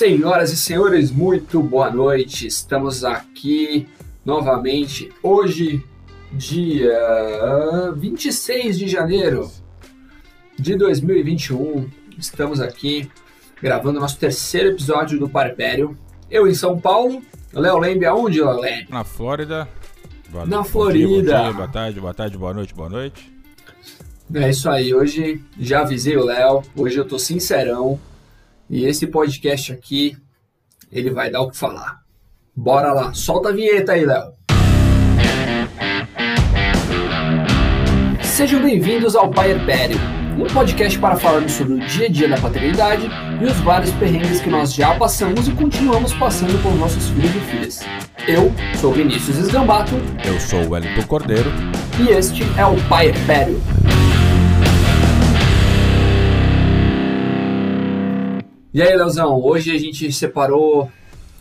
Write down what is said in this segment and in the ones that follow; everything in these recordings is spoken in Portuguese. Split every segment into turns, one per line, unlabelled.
Senhoras e senhores, muito boa noite. Estamos aqui novamente hoje, dia 26 de janeiro de 2021. Estamos aqui gravando nosso terceiro episódio do Parpério. Eu em São Paulo, Léo Lembe, aonde, Léo Lembe?
Na Flórida.
Valeu. Na Florida. Bom
dia, bom dia, boa tarde, boa tarde, boa noite, boa noite.
É isso aí, hoje já avisei o Léo, hoje eu tô sincerão. E esse podcast aqui, ele vai dar o que falar. Bora lá, solta a vinheta aí, Léo. Sejam bem-vindos ao Pai Herpério, um podcast para falarmos sobre o dia a dia da paternidade e os vários perrengues que nós já passamos e continuamos passando com nossos filhos e filhas. Eu sou Vinícius Esgambato.
Eu sou o Wellington Cordeiro.
E este é o Pai Herpério. E aí, Leozão, hoje a gente separou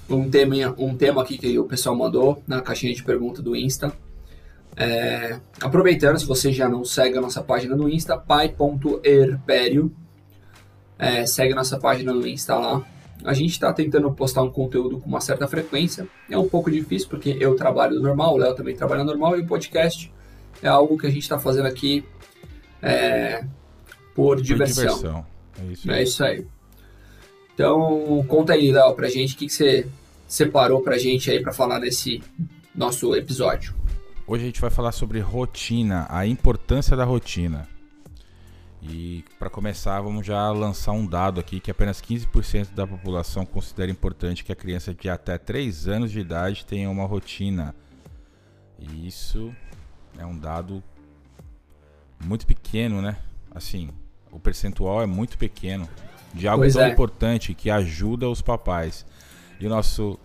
um tema, um tema aqui que o pessoal mandou na caixinha de pergunta do Insta. É, aproveitando, se você já não segue a nossa página no Insta, pai.herpério. É, segue nossa página no Insta lá. A gente está tentando postar um conteúdo com uma certa frequência. É um pouco difícil porque eu trabalho normal, o Léo também trabalha normal e o podcast é algo que a gente está fazendo aqui é, por, por diversão. diversão. É isso, é isso aí. Então, conta aí, Léo, pra gente o que, que você separou pra gente aí para falar nesse nosso episódio.
Hoje a gente vai falar sobre rotina, a importância da rotina. E para começar, vamos já lançar um dado aqui que apenas 15% da população considera importante que a criança de até 3 anos de idade tenha uma rotina. E isso é um dado muito pequeno, né? Assim, o percentual é muito pequeno de algo pois tão é. importante que ajuda os papais. E o nosso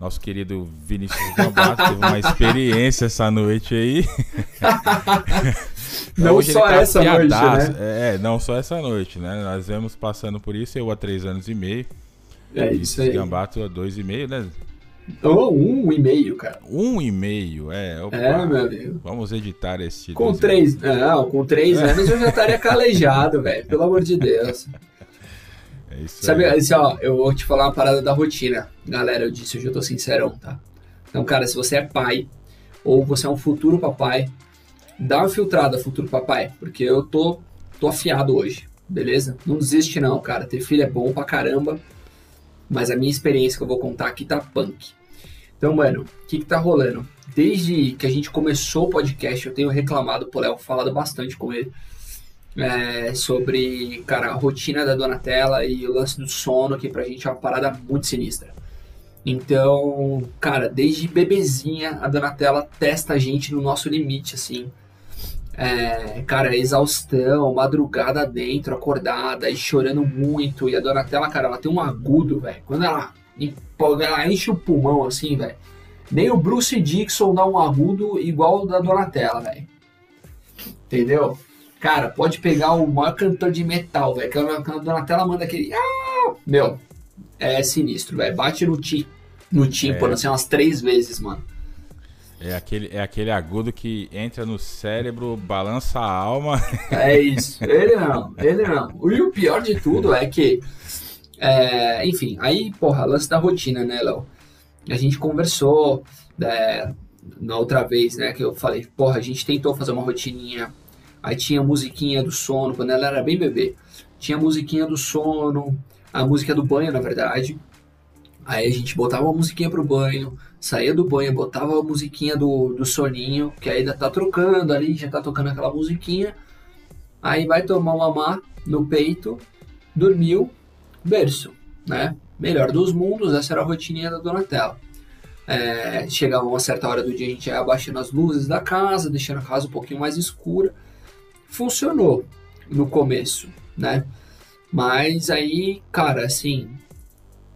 nosso querido Vinícius Gambato teve uma experiência essa noite aí.
não Hoje só tá essa noite, né?
É, não só essa noite, né? Nós vemos passando por isso, eu há três anos e meio.
É isso aí.
Gambato há dois e meio, né?
Ou oh, um e meio, cara.
Um e meio, é.
Opa, é, meu amigo.
Vamos editar esse.
Com três. Não, com três anos eu já estaria calejado, velho. Pelo amor de Deus.
É isso
Sabe,
aí.
assim, ó, eu vou te falar uma parada da rotina. Galera, eu disse, hoje eu tô sincerão, tá? Então, cara, se você é pai, ou você é um futuro papai, dá uma filtrada, futuro papai, porque eu tô, tô afiado hoje, beleza? Não desiste não, cara. Ter filho é bom pra caramba, mas a minha experiência que eu vou contar aqui tá punk. Então, mano, o que que tá rolando? Desde que a gente começou o podcast, eu tenho reclamado, pô, Léo, falado bastante com ele, é, sobre, cara, a rotina da Donatella e o lance do sono, que pra gente é uma parada muito sinistra. Então, cara, desde bebezinha, a Donatella testa a gente no nosso limite, assim. É, cara, exaustão, madrugada dentro, acordada e chorando muito. E a Donatella, cara, ela tem um agudo, velho. Quando ela, ela enche o pulmão, assim, velho. Nem o Bruce Dixon dá um agudo igual o da Donatella, velho. Entendeu? Cara, pode pegar o maior cantor de metal, velho. Que a Donatella manda aquele. Ah! Meu, é sinistro, velho. Bate no, ti, no tímpano, é. assim, umas três vezes, mano.
É aquele, é aquele agudo que entra no cérebro, balança a alma.
É isso. Ele não, ele não. E o pior de tudo é que. É, enfim, aí, porra, lance da rotina, né, Léo? A gente conversou é, na outra vez, né? Que eu falei, porra, a gente tentou fazer uma rotininha Aí tinha a musiquinha do sono, quando ela era bem bebê. Tinha a musiquinha do sono, a música do banho, na verdade. Aí a gente botava uma musiquinha pro banho, saía do banho, botava a musiquinha do, do soninho, que ainda tá trocando ali, já tá tocando aquela musiquinha. Aí vai tomar uma mamá no peito, dormiu, berço, né? Melhor dos mundos, essa era a rotininha da Donatella. É, chegava uma certa hora do dia, a gente ia abaixando as luzes da casa, deixando a casa um pouquinho mais escura funcionou no começo, né? Mas aí, cara, assim,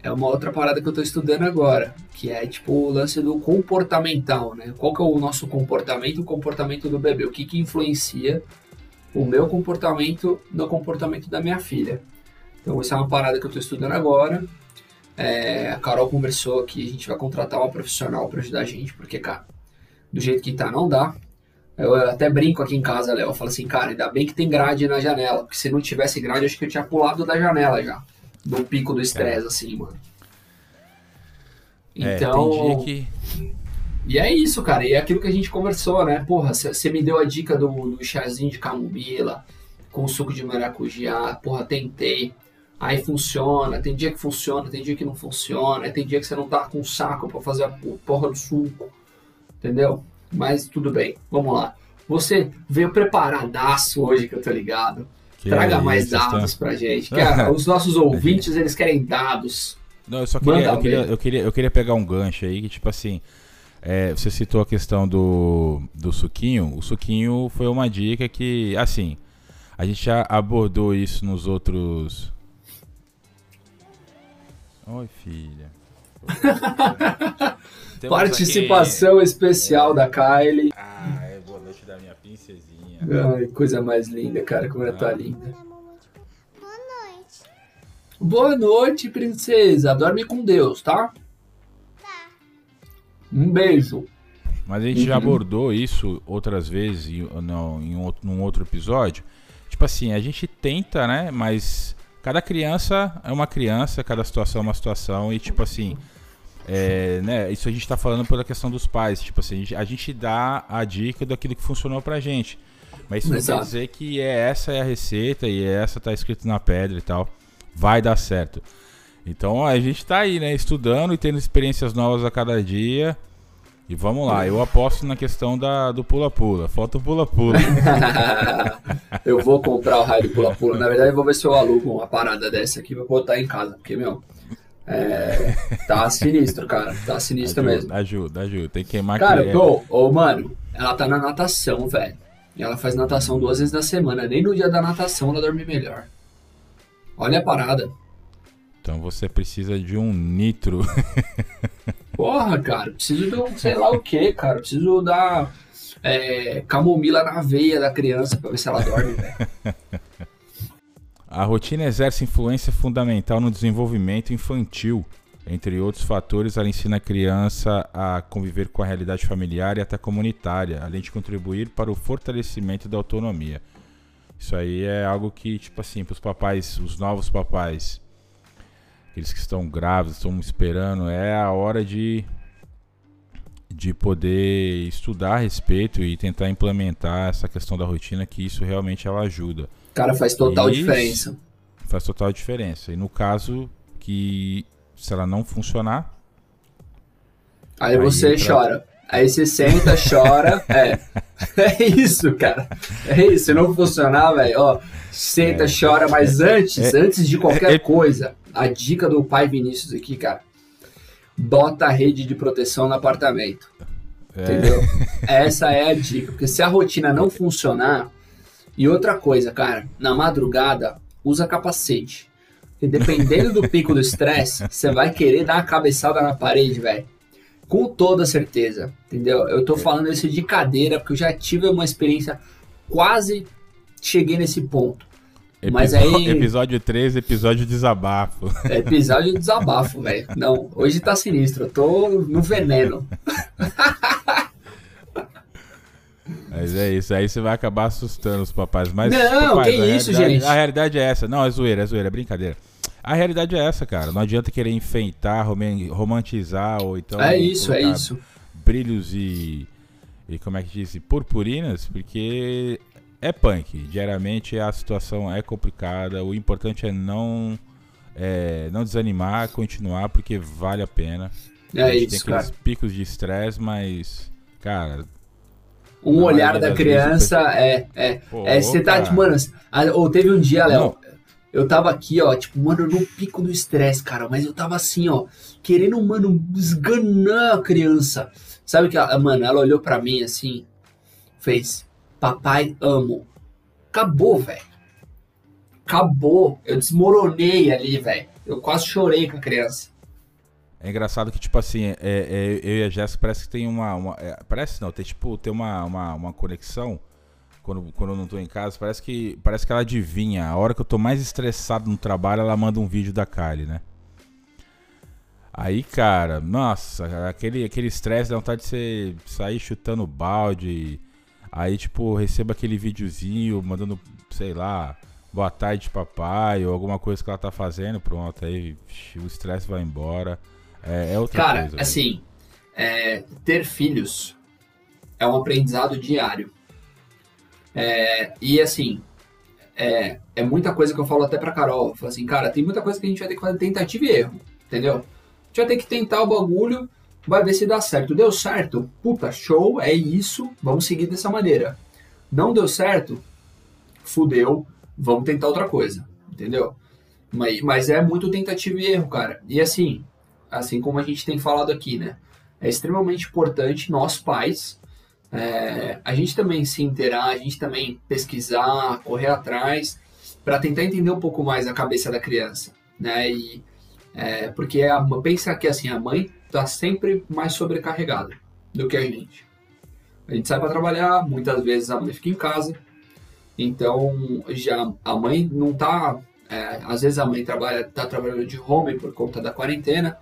é uma outra parada que eu tô estudando agora, que é tipo o lance do comportamental, né? Qual que é o nosso comportamento, o comportamento do bebê? O que que influencia o meu comportamento no comportamento da minha filha? Então, isso é uma parada que eu tô estudando agora. É, a Carol conversou que a gente vai contratar uma profissional para ajudar a gente, porque, cara, do jeito que tá, não dá. Eu até brinco aqui em casa, Léo. Eu falo assim, cara, ainda bem que tem grade na janela, porque se não tivesse grade, acho que eu tinha pulado da janela já. do pico do estresse, é. assim, mano.
Então. É, tem dia que.
E é isso, cara. E é aquilo que a gente conversou, né? Porra, você me deu a dica do, do chazinho de camomila com suco de maracujá. Porra, tentei. Aí funciona. Tem dia que funciona, tem dia que não funciona. Tem dia que você não tá com saco para fazer a porra do suco. Entendeu? Mas tudo bem. Vamos lá. Você veio preparadaço hoje, que eu tô ligado. Que Traga é mais dados pra gente. Que, os nossos ouvintes, eles querem dados.
Não, eu só queria eu, queria, eu, queria, eu queria pegar um gancho aí, que tipo assim, é, você citou a questão do, do suquinho. O suquinho foi uma dica que, assim, a gente já abordou isso nos outros. Oi, filha.
Participação aqui... especial é... da Kylie.
Ah, é boa noite da minha princesinha.
Ai, coisa mais linda, cara, como ela tá linda. Boa noite, princesa. Dorme com Deus, tá? Tá. Um beijo.
Mas a gente uhum. já abordou isso outras vezes em, não, em um, num outro episódio. Tipo assim, a gente tenta, né? Mas cada criança é uma criança, cada situação é uma situação. E tipo assim, é, né, isso a gente tá falando pela questão dos pais. Tipo assim, a gente, a gente dá a dica daquilo que funcionou pra gente. Mas isso Exato. não quer dizer que é, essa é a receita e essa tá escrito na pedra e tal vai dar certo. Então a gente está aí, né, estudando e tendo experiências novas a cada dia. E vamos lá, eu aposto na questão da, do pula-pula. Falta o pula-pula.
eu vou comprar o raio do pula-pula. Na verdade, eu vou ver se eu alugo uma parada dessa aqui pra botar em casa. Porque, meu, é, tá sinistro, cara. Tá sinistro
ajuda,
mesmo.
Ajuda, ajuda. Tem que queimar
Cara, ô, oh, mano, ela tá na natação, velho. Ela faz natação duas vezes na semana. Nem no dia da natação ela dorme melhor. Olha a parada.
Então você precisa de um nitro.
Porra, cara, preciso de um sei lá o que, cara. Preciso dar é, camomila na veia da criança pra ver se ela dorme, velho.
A rotina exerce influência fundamental no desenvolvimento infantil. Entre outros fatores, ela ensina a criança a conviver com a realidade familiar e até comunitária, além de contribuir para o fortalecimento da autonomia. Isso aí é algo que, tipo assim, para os papais, os novos papais, aqueles que estão grávidos, estão esperando, é a hora de de poder estudar a respeito e tentar implementar essa questão da rotina, que isso realmente ela ajuda.
Cara, faz total diferença.
Faz total diferença. E no caso que se ela não funcionar,
aí, aí você entra... chora. Aí você senta, chora. É. É isso, cara. É isso. Se não funcionar, velho, ó, senta, é. chora, mas antes, é. antes de qualquer é. coisa, a dica do pai Vinícius aqui, cara, bota a rede de proteção no apartamento. É. Entendeu? Essa é a dica. Porque se a rotina não funcionar. E outra coisa, cara, na madrugada, usa capacete. Porque dependendo do pico do estresse, você vai querer dar uma cabeçada na parede, velho. Com toda certeza, entendeu? Eu tô falando isso de cadeira, porque eu já tive uma experiência, quase cheguei nesse ponto.
Episódio, Mas aí. Episódio 3, episódio desabafo.
É episódio desabafo, velho. Não, hoje tá sinistro, eu tô no veneno.
Mas é isso, aí você vai acabar assustando os papais. Mas,
não,
papais,
que isso, gente.
A realidade é essa. Não, é zoeira, é zoeira, é brincadeira. A realidade é essa, cara. Não adianta querer enfeitar, romantizar ou então.
É isso, é isso.
Brilhos e. E como é que diz? Purpurinas, porque é punk. Diariamente a situação é complicada. O importante é não. É, não desanimar, continuar, porque vale a pena.
É a gente
isso, tem aqueles cara. picos de estresse, mas, cara,
um olhar da criança é é, Pô, é você tá mano ou teve um dia Léo eu tava aqui, ó, tipo, mano, no pico do estresse, cara. Mas eu tava assim, ó, querendo, mano, esganar a criança. Sabe que, ela, mano, ela olhou pra mim assim, fez, papai, amo. Acabou, velho. Acabou. Eu desmoronei ali, velho. Eu quase chorei com a criança.
É engraçado que, tipo assim, é, é, eu e a Jéssica parece que tem uma. uma é, parece não, tem tipo, tem uma, uma, uma conexão quando, quando eu não tô em casa, parece que, parece que ela adivinha. A hora que eu tô mais estressado no trabalho, ela manda um vídeo da Kylie, né? Aí, cara, nossa, aquele aquele estresse dá vontade de você sair chutando balde. Aí, tipo, receba aquele videozinho mandando, sei lá, boa tarde papai ou alguma coisa que ela tá fazendo, pronto, aí o estresse vai embora. É, é outra
Cara,
coisa. velho.
assim, é, ter filhos é um aprendizado diário. É, e assim, é, é muita coisa que eu falo até pra Carol. Eu falo assim, cara, tem muita coisa que a gente vai ter que fazer tentativa e erro, entendeu? A gente vai ter que tentar o bagulho, vai ver se dá certo. Deu certo? Puta, show, é isso, vamos seguir dessa maneira. Não deu certo? Fudeu, vamos tentar outra coisa, entendeu? Mas, mas é muito tentativa e erro, cara. E assim, assim como a gente tem falado aqui, né? É extremamente importante nós pais, é, a gente também se inteirar, a gente também pesquisar, correr atrás, para tentar entender um pouco mais a cabeça da criança, né? E, é, porque a, pensa que assim, a mãe está sempre mais sobrecarregada do que a gente. A gente sai para trabalhar, muitas vezes a mãe fica em casa, então já a mãe não tá. É, às vezes a mãe trabalha, tá trabalhando de home por conta da quarentena,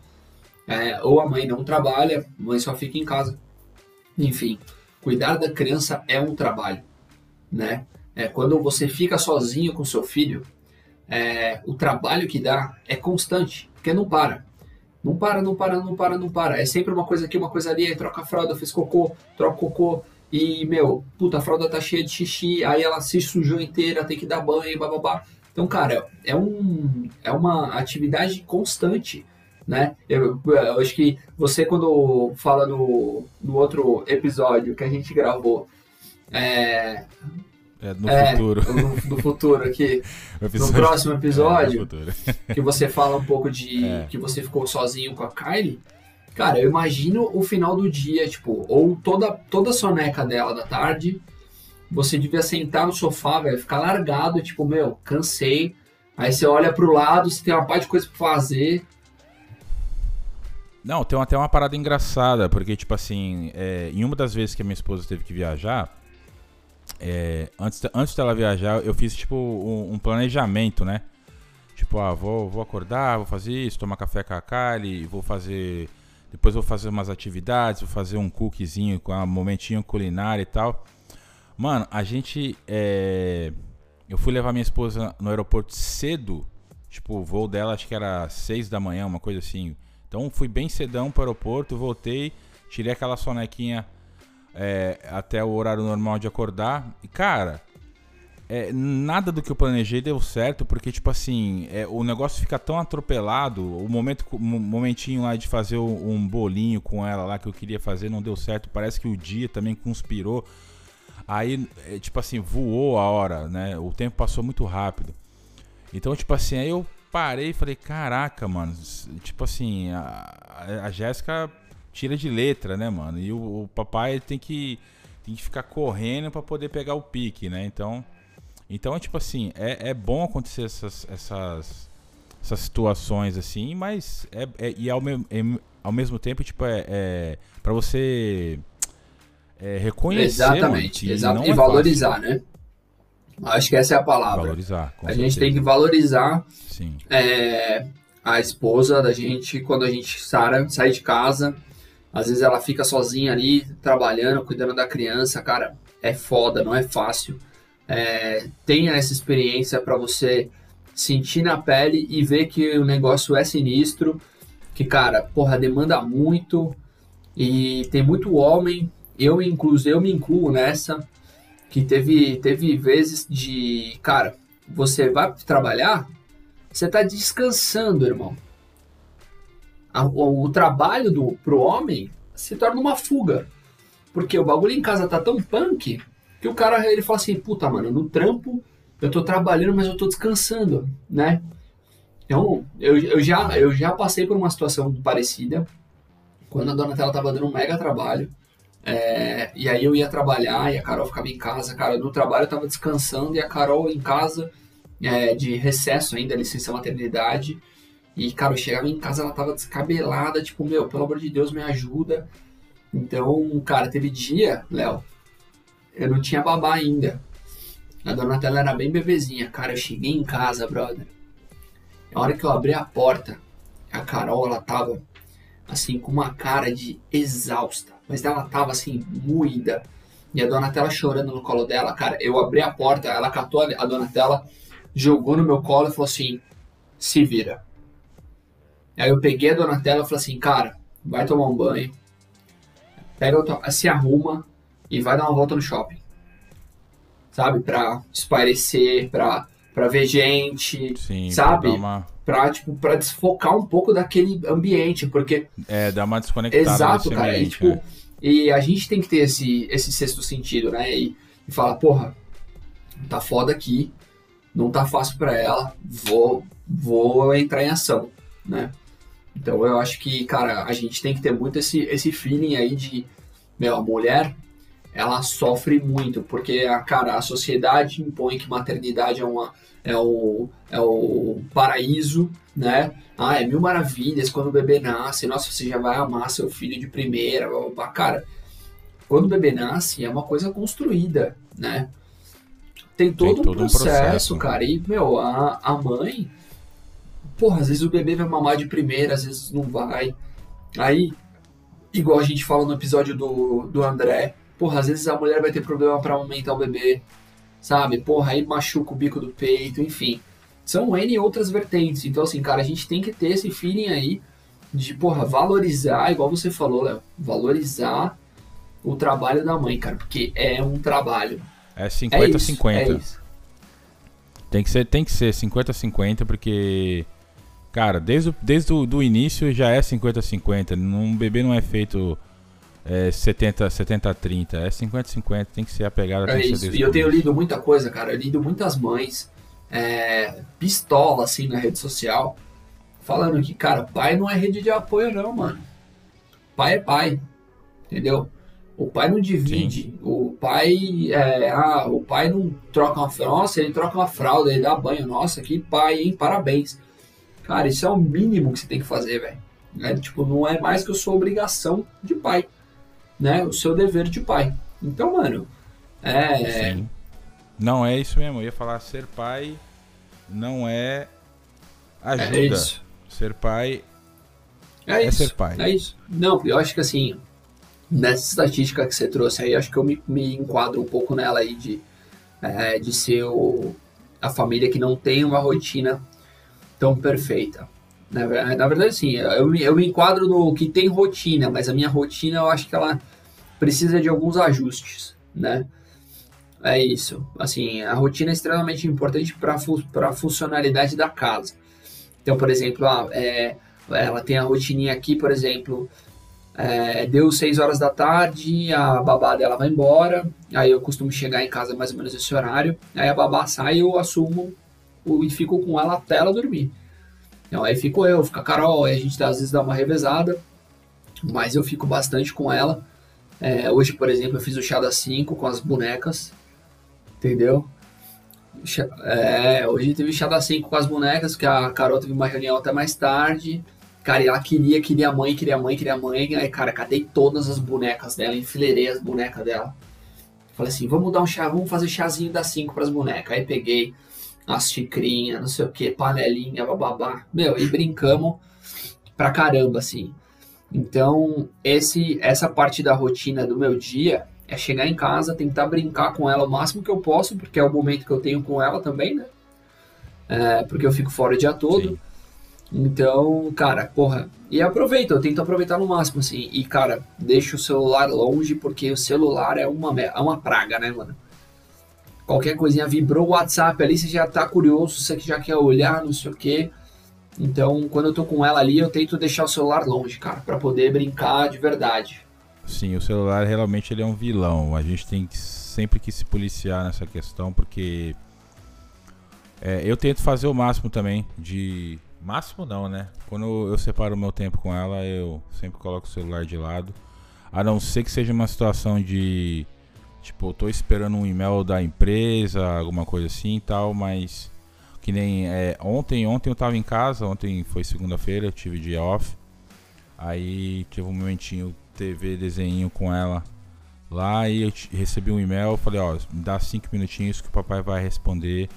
é, ou a mãe não trabalha, a mãe só fica em casa. Enfim, cuidar da criança é um trabalho, né? É, quando você fica sozinho com seu filho, é, o trabalho que dá é constante, porque não para. Não para, não para, não para, não para. É sempre uma coisa aqui, uma coisa ali, aí troca a fralda, fez cocô, troca cocô, e, meu, puta, a fralda tá cheia de xixi, aí ela se sujou inteira, tem que dar banho, bababá. Então, cara, é, um, é uma atividade constante né? Eu, eu, acho que você quando fala no, no outro episódio que a gente gravou, é,
é no é, futuro,
no, no futuro aqui, no próximo episódio, é, que você fala um pouco de é. que você ficou sozinho com a Kylie. Cara, eu imagino o final do dia, tipo, ou toda toda a soneca dela da tarde, você devia sentar no sofá, velho, ficar largado, tipo, meu, cansei. Aí você olha pro lado, você tem uma parte de coisa pra fazer,
não, tem até uma parada engraçada, porque, tipo assim, é, em uma das vezes que a minha esposa teve que viajar, é, antes, antes dela viajar, eu fiz, tipo, um, um, planejamento, né? Tipo, ah, vou, vou acordar, vou fazer isso, tomar café com a Kylie, vou fazer. Depois vou fazer umas atividades, vou fazer um cookiezinho com um momentinho culinário e tal. Mano, a gente. É... Eu fui levar minha esposa no aeroporto cedo. Tipo, o voo dela acho que era 6 da manhã, uma coisa assim. Então fui bem cedão para o aeroporto, voltei, tirei aquela sonequinha é, até o horário normal de acordar. E cara, é, nada do que eu planejei deu certo, porque tipo assim, é, o negócio fica tão atropelado, o momento, momentinho lá de fazer um bolinho com ela lá que eu queria fazer não deu certo, parece que o dia também conspirou. Aí, é, tipo assim, voou a hora, né? O tempo passou muito rápido. Então, tipo assim, aí eu parei e falei, caraca, mano. Tipo assim, a, a Jéssica tira de letra, né, mano? E o, o, papai tem que, tem que ficar correndo para poder pegar o pique, né? Então, então tipo assim, é, é bom acontecer essas, essas, essas situações assim, mas é, é e ao, me, é, ao mesmo tempo, tipo, é, é para você é, reconhecer.
Exatamente, exatamente. e, e é valorizar, fácil. né? Acho que essa é a palavra.
Valorizar.
a certeza. gente tem que valorizar é, a esposa da gente quando a gente sai, sai de casa. Às vezes ela fica sozinha ali, trabalhando, cuidando da criança. Cara, é foda, não é fácil. É, tenha essa experiência para você sentir na pele e ver que o negócio é sinistro. Que, cara, porra, demanda muito. E tem muito homem. Eu, inclusive, eu me incluo nessa que teve, teve vezes de, cara, você vai trabalhar, você tá descansando, irmão. A, o, o, trabalho do, pro homem se torna uma fuga. Porque o bagulho em casa tá tão punk que o cara ele fala assim, puta, mano, no trampo eu tô trabalhando, mas eu tô descansando, né? Então, eu, eu, já, eu já passei por uma situação parecida, quando a Donatella tava dando um mega trabalho, é, e aí eu ia trabalhar e a Carol ficava em casa. Cara, no trabalho eu tava descansando e a Carol em casa, é, de recesso ainda, licença maternidade. E, cara, eu chegava em casa, ela tava descabelada, tipo, meu, pelo amor de Deus, me ajuda. Então, cara, teve dia, Léo, eu não tinha babá ainda. A Donatella era bem bebezinha. Cara, eu cheguei em casa, brother. Na hora que eu abri a porta, a Carol, ela tava, assim, com uma cara de exausta mas ela tava assim, moída. E a Donatella chorando no colo dela, cara, eu abri a porta, ela catou a Donatella, jogou no meu colo e falou assim: se vira. Aí eu peguei a Donatella e falei assim: cara, vai tomar um banho, pega, se arruma e vai dar uma volta no shopping. Sabe? Pra espairecer, pra, pra ver gente, Sim, sabe? Pra, uma... pra, tipo, pra desfocar um pouco daquele ambiente, porque...
É, dar uma desconectada
Exato, cara. Ambiente, e, tipo, é. e a gente tem que ter esse, esse sexto sentido, né? E, e falar, porra, tá foda aqui, não tá fácil para ela, vou, vou entrar em ação, né? Então eu acho que, cara, a gente tem que ter muito esse, esse feeling aí de, meu, a mulher, ela sofre muito, porque, cara, a sociedade impõe que maternidade é, uma, é, o, é o paraíso, né? Ah, é mil maravilhas quando o bebê nasce, nossa, você já vai amar seu filho de primeira, cara. Quando o bebê nasce, é uma coisa construída, né? Tem todo, tem todo um, processo, um processo, cara. E, meu, a, a mãe, porra, às vezes o bebê vai mamar de primeira, às vezes não vai. Aí, igual a gente fala no episódio do, do André, porra, às vezes a mulher vai ter problema para aumentar o bebê, sabe? Porra, aí machuca o bico do peito, enfim. São N outras vertentes. Então, assim, cara, a gente tem que ter esse feeling aí de, porra, valorizar, igual você falou, Léo, valorizar o trabalho da mãe, cara, porque é um trabalho.
É 50-50. É, é tem que ser, tem que ser 50-50, porque, cara, desde, o, desde o do início já é 50-50. Um bebê não é feito é, 70-30, é 50-50, tem que ser a pegada.
É isso, e eu tenho lido muita coisa, cara. Eu lido muitas mães é, pistola, assim, na rede social, falando que, cara, pai não é rede de apoio, não, mano. Pai é pai, entendeu? O pai não divide. Sim. O pai é, ah, o pai não troca uma fralda. Nossa, ele troca uma fralda, ele dá banho. Nossa, que pai, hein? Parabéns. Cara, isso é o mínimo que você tem que fazer, velho. É, tipo, não é mais que a sua obrigação de pai, né? O seu dever de pai. Então, mano, é. Sim.
Não é isso mesmo. Eu ia falar ser pai não é ajuda. É isso. Ser pai
é, é isso. ser pai. É isso. Não, eu acho que assim, nessa estatística que você trouxe aí, acho que eu me, me enquadro um pouco nela aí de, é, de ser o, a família que não tem uma rotina tão perfeita. Na, na verdade, sim, eu, eu me enquadro no que tem rotina, mas a minha rotina eu acho que ela precisa de alguns ajustes, né? É isso. Assim, a rotina é extremamente importante para fu a funcionalidade da casa. Então, por exemplo, ah, é, ela tem a rotininha aqui, por exemplo, é, deu 6 horas da tarde, a babá dela vai embora, aí eu costumo chegar em casa mais ou menos esse horário, aí a babá sai eu assumo e fico com ela até ela dormir. Então aí fico eu, fica a Carol, aí a gente às vezes dá uma revezada, mas eu fico bastante com ela. É, hoje, por exemplo, eu fiz o chá das 5 com as bonecas, entendeu? É, hoje teve chá das 5 com as bonecas, que a Carol teve uma reunião até mais tarde, Cara, e ela queria, queria mãe, queria mãe, queria mãe. Aí, cara, cadê todas as bonecas dela? Enfileirei as bonecas dela. Falei assim, vamos dar um chá, vamos fazer chazinho das 5 pras bonecas. Aí peguei as xicrinhas, não sei o que, panelinha, bababá. Meu, e brincamos pra caramba, assim. Então, esse, essa parte da rotina do meu dia é chegar em casa, tentar brincar com ela o máximo que eu posso, porque é o momento que eu tenho com ela também, né? É, porque eu fico fora o dia todo. Sim. Então, cara, porra. E aproveita, eu tento aproveitar no máximo, assim. E, cara, deixa o celular longe, porque o celular é uma, é uma praga, né, mano? Qualquer coisinha vibrou o WhatsApp ali, você já tá curioso, você já quer olhar, não sei o quê. Então, quando eu tô com ela ali, eu tento deixar o celular longe, cara, para poder brincar de verdade.
Sim, o celular realmente ele é um vilão. A gente tem que, sempre que se policiar nessa questão, porque é, eu tento fazer o máximo também de Máximo não, né? Quando eu separo o meu tempo com ela, eu sempre coloco o celular de lado. A não ser que seja uma situação de. Tipo, eu tô esperando um e-mail da empresa, alguma coisa assim e tal, mas. Que nem é, ontem, ontem eu tava em casa, ontem foi segunda-feira, eu tive dia off. Aí tive um momentinho TV, desenho com ela lá e eu recebi um e-mail, falei, ó, me dá cinco minutinhos que o papai vai responder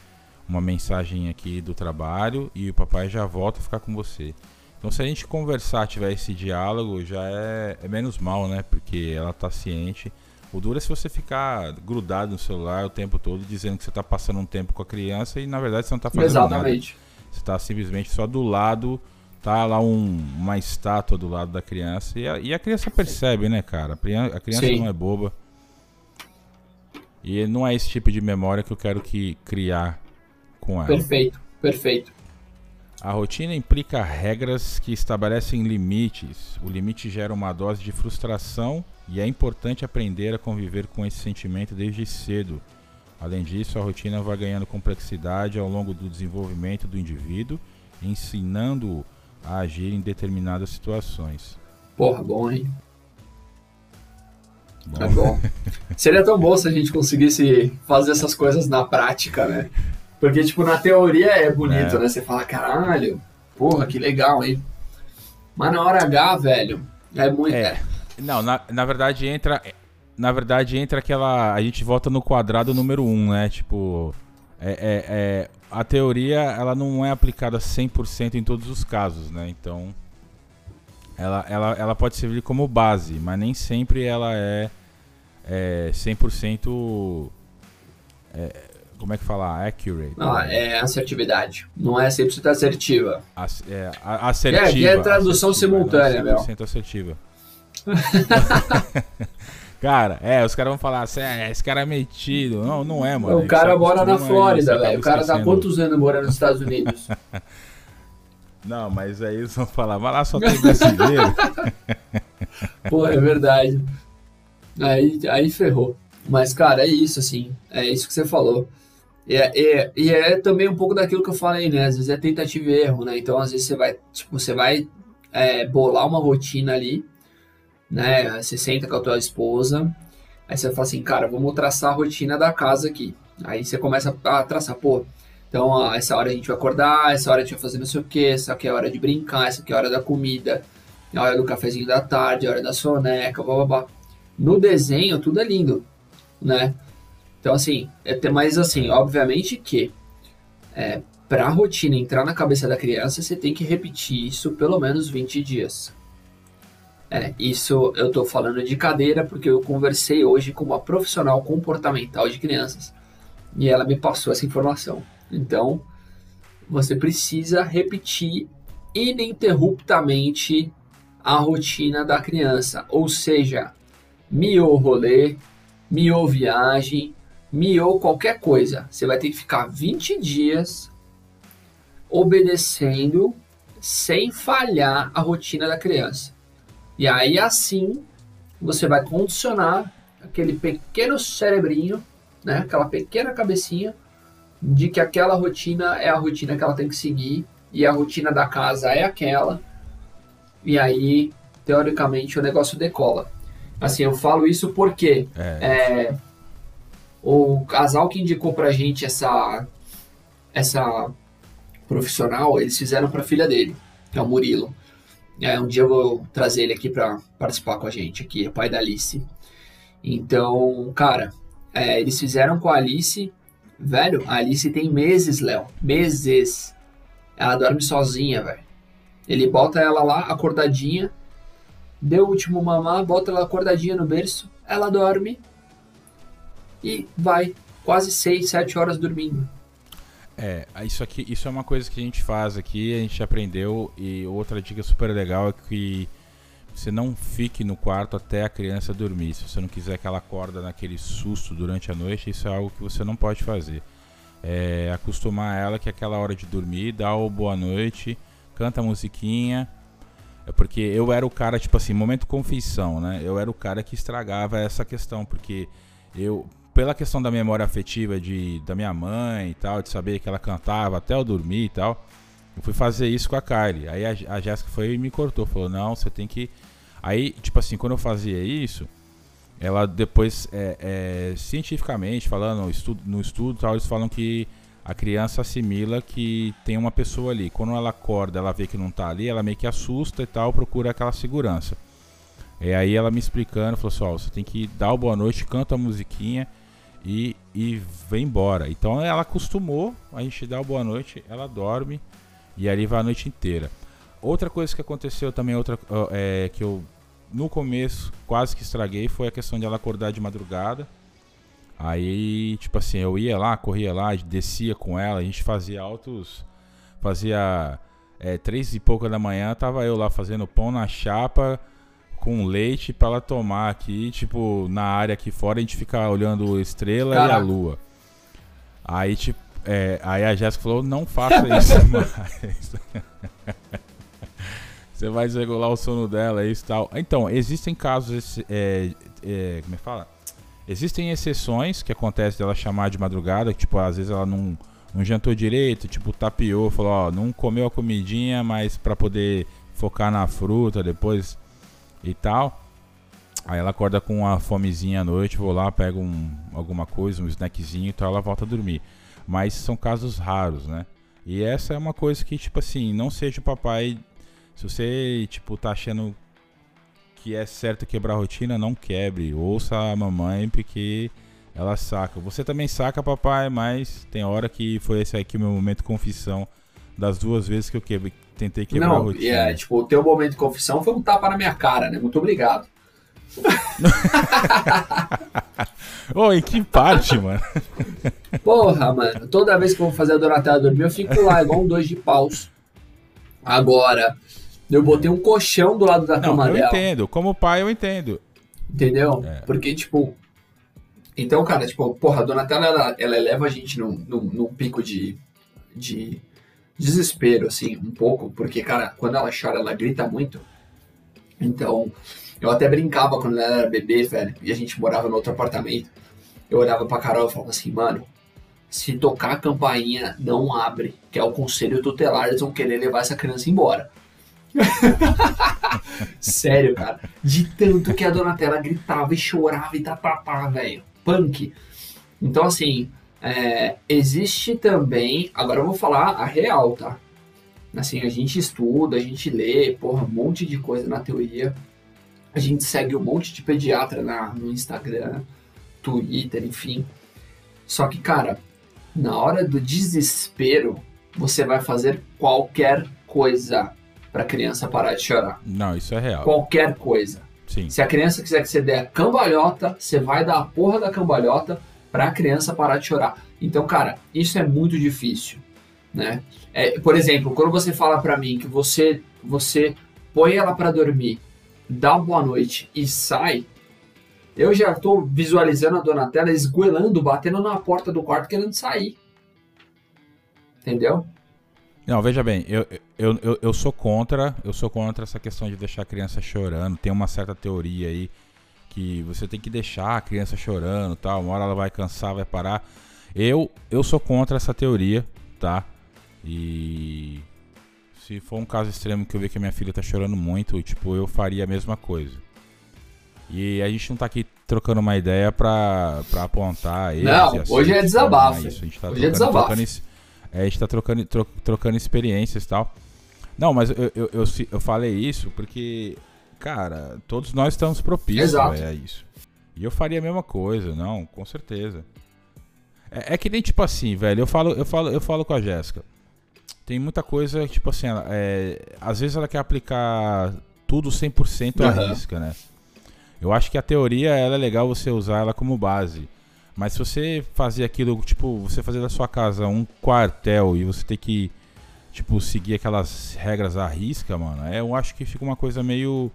uma mensagem aqui do trabalho e o papai já volta a ficar com você. Então, se a gente conversar, tiver esse diálogo, já é, é menos mal, né? Porque ela tá ciente. O duro é se você ficar grudado no celular o tempo todo, dizendo que você está passando um tempo com a criança e na verdade você não está fazendo
Exatamente.
nada. Você está simplesmente só do lado, tá lá um, uma estátua do lado da criança e a, e a criança percebe, né, cara? A criança
Sim.
não é boba. E não é esse tipo de memória que eu quero que criar com ela.
Perfeito, perfeito.
A rotina implica regras que estabelecem limites. O limite gera uma dose de frustração e é importante aprender a conviver com esse sentimento desde cedo. Além disso, a rotina vai ganhando complexidade ao longo do desenvolvimento do indivíduo, ensinando-o a agir em determinadas situações.
Porra, bom, hein?
Bom,
É bom. Seria tão bom se a gente conseguisse fazer essas coisas na prática, né? Porque, tipo, na teoria é bonito,
É.
né? Você fala, caralho, porra, que legal, hein? Mas na hora H, velho, é muito.
É. Não, na, na verdade entra. Na verdade entra aquela. A gente volta no quadrado número 1, um, né? Tipo. É, é- é- a teoria ela não é aplicada 100% em todos os casos, né? Então. Ela, ela, ela pode servir como base, mas nem sempre ela é, é 100%. É, como é que fala? Accurate.
Ah, é assertividade. Não é 100% assertiva.
Ass- é, a- assertiva.
É, que é tradução
assertiva,
simultânea,
não 100% assertiva. cara, é, os caras vão falar assim, é, esse cara é metido. Não, não é, mano.
o cara
só
mora na Flórida, velho. O cara tá quantos anos morando nos Estados Unidos?
Não, mas aí eles vão falar, vai lá, só tem brasileiro.
Pô, é verdade. Aí, aí ferrou. Mas, cara, é isso, assim. É isso que você falou. E é, é- e é também um pouco daquilo que eu falei, né? Às vezes é tentativa e erro, né? Então, às vezes você vai, tipo, você vai é, bolar uma rotina ali, né? Você senta com a tua esposa, aí você fala assim, cara, vamos traçar a rotina da casa aqui. Aí você começa a traçar, pô, então, ó, essa hora a gente vai acordar, essa hora a gente vai fazer não sei o que, essa aqui é a hora de brincar, essa aqui é a hora da comida, a hora do cafezinho da tarde, a hora da soneca, blá blá blá. No desenho, tudo é lindo, né? Então, assim, é mais assim, obviamente que é, para a rotina entrar na cabeça da criança, você tem que repetir isso pelo menos 20 dias. É, isso eu tô falando de cadeira porque eu conversei hoje com uma profissional comportamental de crianças e ela me passou essa informação. Então, você precisa repetir ininterruptamente a rotina da criança, ou seja, miou rolê, miou viagem, miou qualquer coisa. Você vai ter que ficar 20 dias obedecendo sem falhar a rotina da criança. E aí assim você vai condicionar aquele pequeno cerebrinho, né, aquela pequena cabecinha de que aquela rotina é a rotina que ela tem que seguir e a rotina da casa é aquela. E aí, teoricamente, o negócio decola. Assim, eu falo isso porque
É,
é, o casal que indicou pra gente essa essa profissional, eles fizeram pra filha dele, que é o Murilo. É, um dia eu vou trazer ele aqui pra participar com a gente, aqui, o pai da Alice. Então, cara, é, eles fizeram com a Alice. Velho, a Alice tem meses, Léo. Meses. Ela dorme sozinha, velho. Ele bota ela lá, acordadinha. Deu o último mamar, bota ela acordadinha no berço. Ela dorme. E vai. Quase 6, 7 horas dormindo.
É, isso aqui, isso é uma coisa que a gente faz aqui, a gente aprendeu e outra dica super legal é que você não fique no quarto até a criança dormir. Se você não quiser que ela acorda naquele susto durante a noite, isso é algo que você não pode fazer. É, acostumar ela que aquela hora de dormir, dá o boa noite, canta a musiquinha. É porque eu era o cara, tipo assim, momento confissão, né? Eu era o cara que estragava essa questão, porque eu, pela questão da memória afetiva de, da minha mãe e tal, de saber que ela cantava até eu dormir e tal, eu fui fazer isso com a Kylie. Aí a, a Jéssica foi e me cortou, falou: não, você tem que. Aí, tipo assim, quando eu fazia isso, ela depois, é, é, cientificamente falando, estudo, no estudo tal, eles falam que a criança assimila que tem uma pessoa ali. Quando ela acorda, ela vê que não tá ali, ela meio que assusta e tal, procura aquela segurança. E aí ela me explicando, falou assim, ó, você tem que dar o boa noite, canta a musiquinha e, e vem embora. Então ela acostumou, a gente dá o boa noite, ela dorme e ali vai a noite inteira. Outra coisa que aconteceu também, outra é, que eu no começo quase que estraguei foi a questão de ela acordar de madrugada. Aí, tipo assim, eu ia lá, corria lá, descia com ela, a gente fazia altos. Fazia é, três e pouca da manhã, tava eu lá fazendo pão na chapa com leite para ela tomar aqui, tipo, na área aqui fora, a gente fica olhando estrela Caraca. e a lua. Aí, tipo, é, aí a Jéssica falou, não faça isso mais. Você vai desregular o sono dela e tal. Então, existem casos, é, é, como é que fala? Existem exceções que acontece dela chamar de madrugada, tipo, às vezes ela não, não jantou direito, tipo, tapiou, falou, ó, não comeu a comidinha, mas para poder focar na fruta depois e tal. Aí ela acorda com uma fomezinha à noite, vou lá, pego um, alguma coisa, um snackzinho e tal, ela volta a dormir. Mas são casos raros, né? E essa é uma coisa que, tipo assim, não seja o papai se você, tipo, tá achando que é certo quebrar a rotina, não quebre. Ouça a mamãe, porque ela saca. Você também saca, papai, mas tem hora que foi esse aqui o meu momento de confissão das duas vezes que eu quebrei, tentei quebrar
não,
a rotina.
É, tipo, o teu momento de confissão foi um tapa na minha cara, né? Muito obrigado.
Ô, em que parte, mano?
Porra, mano. Toda vez que eu vou fazer a Donatella dormir, eu fico lá igual um dois de paus. Agora, eu botei um colchão do lado da não, cama
eu
dela.
Eu entendo, como pai eu entendo.
Entendeu? É. Porque, tipo. Então, cara, tipo, porra, a Donatella, ela, ela eleva a gente num, num, num pico de, de desespero, assim, um pouco. Porque, cara, quando ela chora, ela grita muito. Então, eu até brincava quando ela era bebê, velho, e a gente morava no outro apartamento. Eu olhava pra Carol e falava assim, mano, se tocar a campainha, não abre, que é o conselho tutelar, eles vão querer levar essa criança embora. Sério, cara. De tanto que a Donatella gritava e chorava e tatapá, velho. Punk. Então, assim, é, existe também. Agora eu vou falar a real, tá? Assim, a gente estuda, a gente lê, porra, um monte de coisa na teoria. A gente segue um monte de pediatra na, no Instagram, Twitter, enfim. Só que, cara, na hora do desespero, você vai fazer qualquer coisa para a criança parar de chorar.
Não, isso é real.
Qualquer coisa.
Sim.
Se a criança quiser que você dê a cambalhota, você vai dar a porra da cambalhota para a criança parar de chorar. Então, cara, isso é muito difícil, né? É, por exemplo, quando você fala para mim que você você põe ela para dormir, dá boa noite e sai, eu já estou visualizando a Donatella esgoelando, batendo na porta do quarto querendo sair. Entendeu?
Não, veja bem, eu, eu, eu, eu, sou contra, eu sou contra essa questão de deixar a criança chorando. Tem uma certa teoria aí que você tem que deixar a criança chorando, tal, uma hora ela vai cansar, vai parar. Eu eu sou contra essa teoria, tá? E se for um caso extremo que eu ver que a minha filha tá chorando muito, tipo, eu faria a mesma coisa. E a gente não tá aqui trocando uma ideia pra, pra apontar.
Não, hoje é desabafo. Isso. A gente tá hoje é trocando, é desabafo.
Trocando, é, a gente tá trocando, tro, trocando experiências e tal. Não, mas eu, eu, eu, eu, falei isso porque, cara, todos nós estamos propícios Exato. a isso. E eu faria a mesma coisa, não, com certeza. É, é, que nem tipo assim, velho, eu falo, eu falo, eu falo com a Jéssica. Tem muita coisa, tipo assim, ela, é, às vezes ela quer aplicar tudo 100% à uhum. risca, né? Eu acho que a teoria ela é legal você usar ela como base. Mas se você fazer aquilo, tipo, você fazer da sua casa um quartel e você ter que, tipo, seguir aquelas regras à risca, mano, é, eu acho que fica uma coisa meio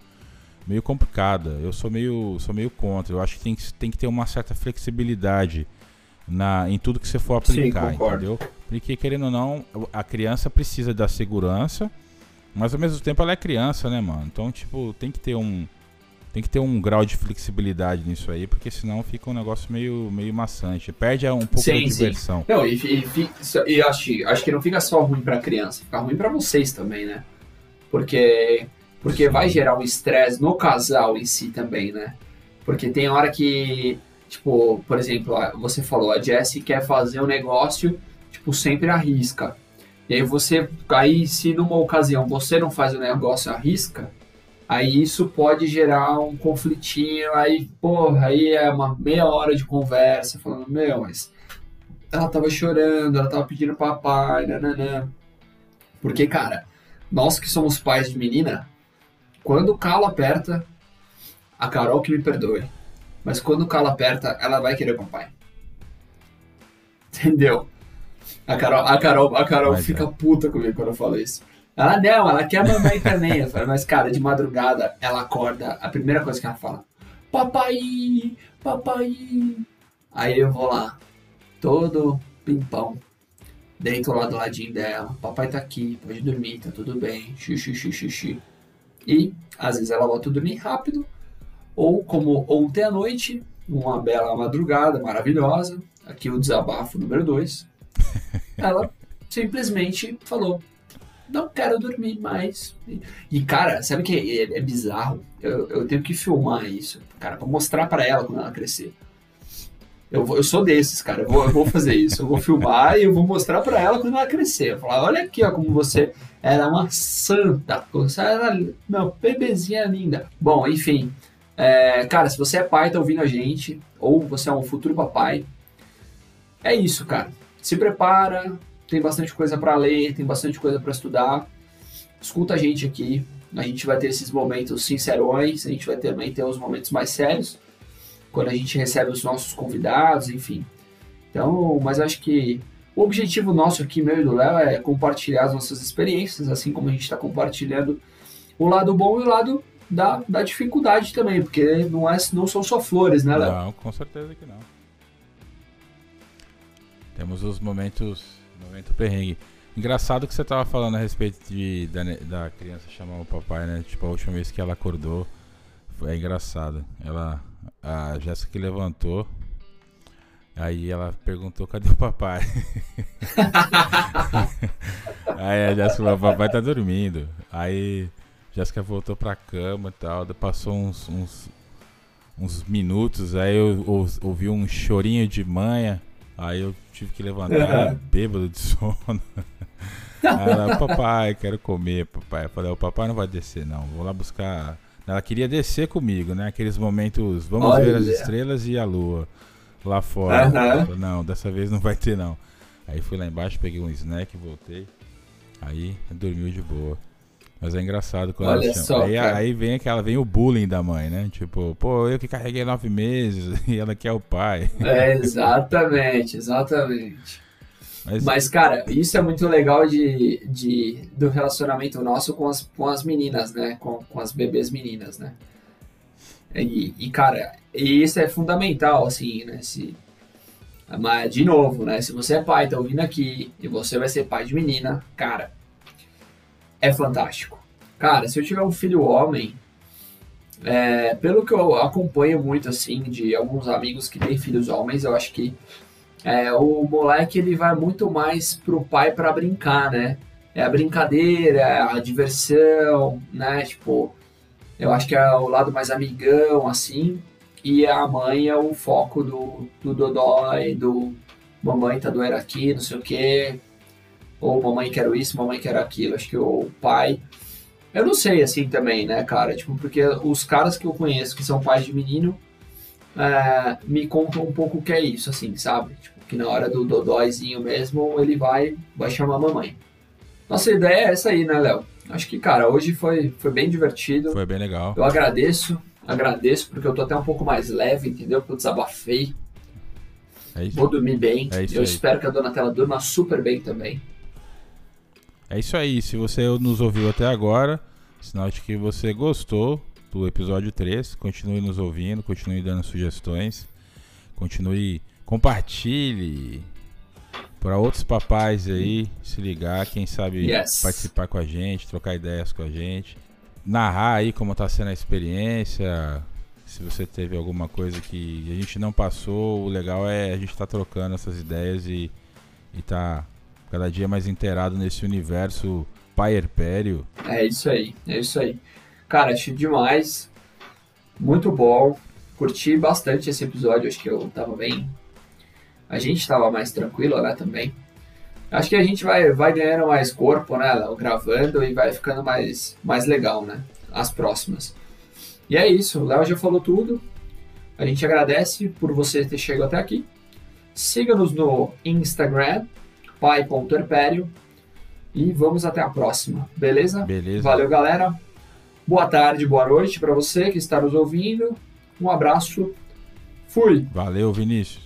meio complicada. Eu sou meio sou meio contra. Eu acho que tem, que tem que ter uma certa flexibilidade na em tudo que você for aplicar, Sim, entendeu? Porque querendo ou não, a criança precisa da segurança, mas ao mesmo tempo ela é criança, né, mano? Então, tipo, tem que ter um tem que ter um grau de flexibilidade nisso aí, porque senão fica um negócio meio, meio maçante. Perde um pouco sim, de diversão.
Sim. Não, e, e, e acho, acho que não fica só ruim pra criança, fica ruim para vocês também, né? Porque, porque vai gerar um estresse no casal em si também, né? Porque tem hora que, tipo, por exemplo, você falou, a Jessie quer fazer um negócio, tipo, sempre arrisca. E aí você, aí se numa ocasião você não faz o negócio arrisca, Aí isso pode gerar um conflitinho, aí, porra, aí é uma meia hora de conversa, falando, meu, mas ela tava chorando, ela tava pedindo papai, nananã. Porque, cara, nós que somos pais de menina, quando o calo aperta, a Carol que me perdoe. Mas quando o calo aperta, ela vai querer o papai. Entendeu? A Carol, a Carol, a Carol fica puta comigo quando eu falo isso. Ela não, ela quer a mamãe também. Eu falo, mas, cara, de madrugada ela acorda, a primeira coisa que ela fala, papai, papai. Aí eu vou lá, todo pimpão, deito lá do ladinho dela, papai tá aqui, pode dormir, tá tudo bem, xixi, xixi, xixi. E, às vezes ela volta a dormir rápido, ou como ontem à noite, uma bela madrugada maravilhosa, aqui o desabafo número 2, ela simplesmente falou: Não quero dormir mais. E, cara, sabe que é, é bizarro? Eu, eu, tenho que filmar isso, cara, pra mostrar para ela quando ela crescer. Eu, eu sou desses, cara. Eu vou, eu vou fazer isso. Eu vou filmar e eu vou mostrar para ela quando ela crescer. Eu vou falar: Olha aqui, ó, como você era uma santa. Era uma bebezinha linda. Bom, enfim. É, cara, se você é pai, tá ouvindo a gente, ou você é um futuro papai, é isso, cara se prepara, tem bastante coisa para ler, tem bastante coisa para estudar. Escuta a gente aqui. A gente vai ter esses momentos sincerões, a gente vai também ter os momentos mais sérios, quando a gente recebe os nossos convidados, enfim. Então, mas acho que o objetivo nosso aqui, meu e do Léo, é compartilhar as nossas experiências, assim como a gente está compartilhando o lado bom e o lado da, da dificuldade também, porque não, é, não são só flores, né, Léo?
Não, com certeza que não. Temos os momentos. Momento perrengue. Engraçado que você tava falando a respeito de, da, da criança chamar o papai, né? Tipo, a última vez que ela acordou. Foi engraçado. Ela. A Jéssica que levantou. Aí ela perguntou, cadê o papai? aí a Jéssica falou, o papai tá dormindo. Aí Jéssica voltou pra cama e tal. Passou uns, uns, uns minutos, aí eu, eu ouvi um chorinho de manha. Aí eu tive que levantar bêbado de sono. Aí ela, papai, quero comer, papai. Eu falei, o papai não vai descer, não. Vou lá buscar. Ela queria descer comigo, né? Aqueles momentos, vamos Olha. ver as estrelas e a lua lá fora. Falei, não, dessa vez não vai ter, não. Aí fui lá embaixo, peguei um snack, voltei. Aí dormiu de boa. Mas é engraçado quando
Olha
ela.
Só,
aí, aí vem aquela, vem o bullying da mãe, né? Tipo, pô, eu que carreguei nove meses e ela quer o pai.
É, exatamente, exatamente. Mas, Mas, cara, isso é muito legal de, de, do relacionamento nosso com as, com as meninas, né? Com, com as bebês meninas, né? E, e, cara, isso é fundamental, assim, né? Se, mas, de novo, né? Se você é pai, tá ouvindo aqui, e você vai ser pai de menina, cara, é fantástico. Cara, se eu tiver um filho homem, é, pelo que eu acompanho muito, assim, de alguns amigos que têm filhos homens, eu acho que é, o moleque ele vai muito mais pro pai para brincar, né? É a brincadeira, é a diversão, né? Tipo, eu acho que é o lado mais amigão, assim. E a mãe é o foco do, do Dodói, do mamãe tá doendo aqui, não sei o quê ou mamãe quero isso, mamãe quero aquilo. Acho que o pai. Eu não sei assim também, né, cara? Tipo, porque os caras que eu conheço que são pais de menino é, me contam um pouco o que é isso, assim, sabe? Tipo, que na hora do dodóizinho mesmo ele vai, vai chamar a mamãe. Nossa ideia é essa aí, né, Léo? Acho que, cara, hoje foi, foi bem divertido.
Foi bem legal.
Eu agradeço, agradeço, porque eu tô até um pouco mais leve, entendeu? Porque eu desabafei. É Vou dormir bem. É eu aí. espero que a Donatella durma super bem também.
É isso aí. Se você nos ouviu até agora, sinal de que você gostou do episódio 3. Continue nos ouvindo, continue dando sugestões, continue compartilhe para outros papais aí se ligar, quem sabe yes. participar com a gente, trocar ideias com a gente, narrar aí como está sendo a experiência. Se você teve alguma coisa que a gente não passou, o legal é a gente estar tá trocando essas ideias e, e tá cada dia mais inteirado nesse universo paierpério.
É isso aí, é isso aí. Cara, achei demais. Muito bom. Curti bastante esse episódio, acho que eu tava bem. A gente tava mais tranquilo, né, também. Acho que a gente vai, vai ganhando mais corpo, né, gravando e vai ficando mais, mais legal, né, as próximas. E é isso, o Léo já falou tudo. A gente agradece por você ter chegado até aqui. Siga-nos no Instagram, pai.herpério. E vamos até a próxima, beleza?
Beleza.
Valeu, galera. Boa tarde, boa noite para você que está nos ouvindo. Um abraço. Fui.
Valeu, Vinícius.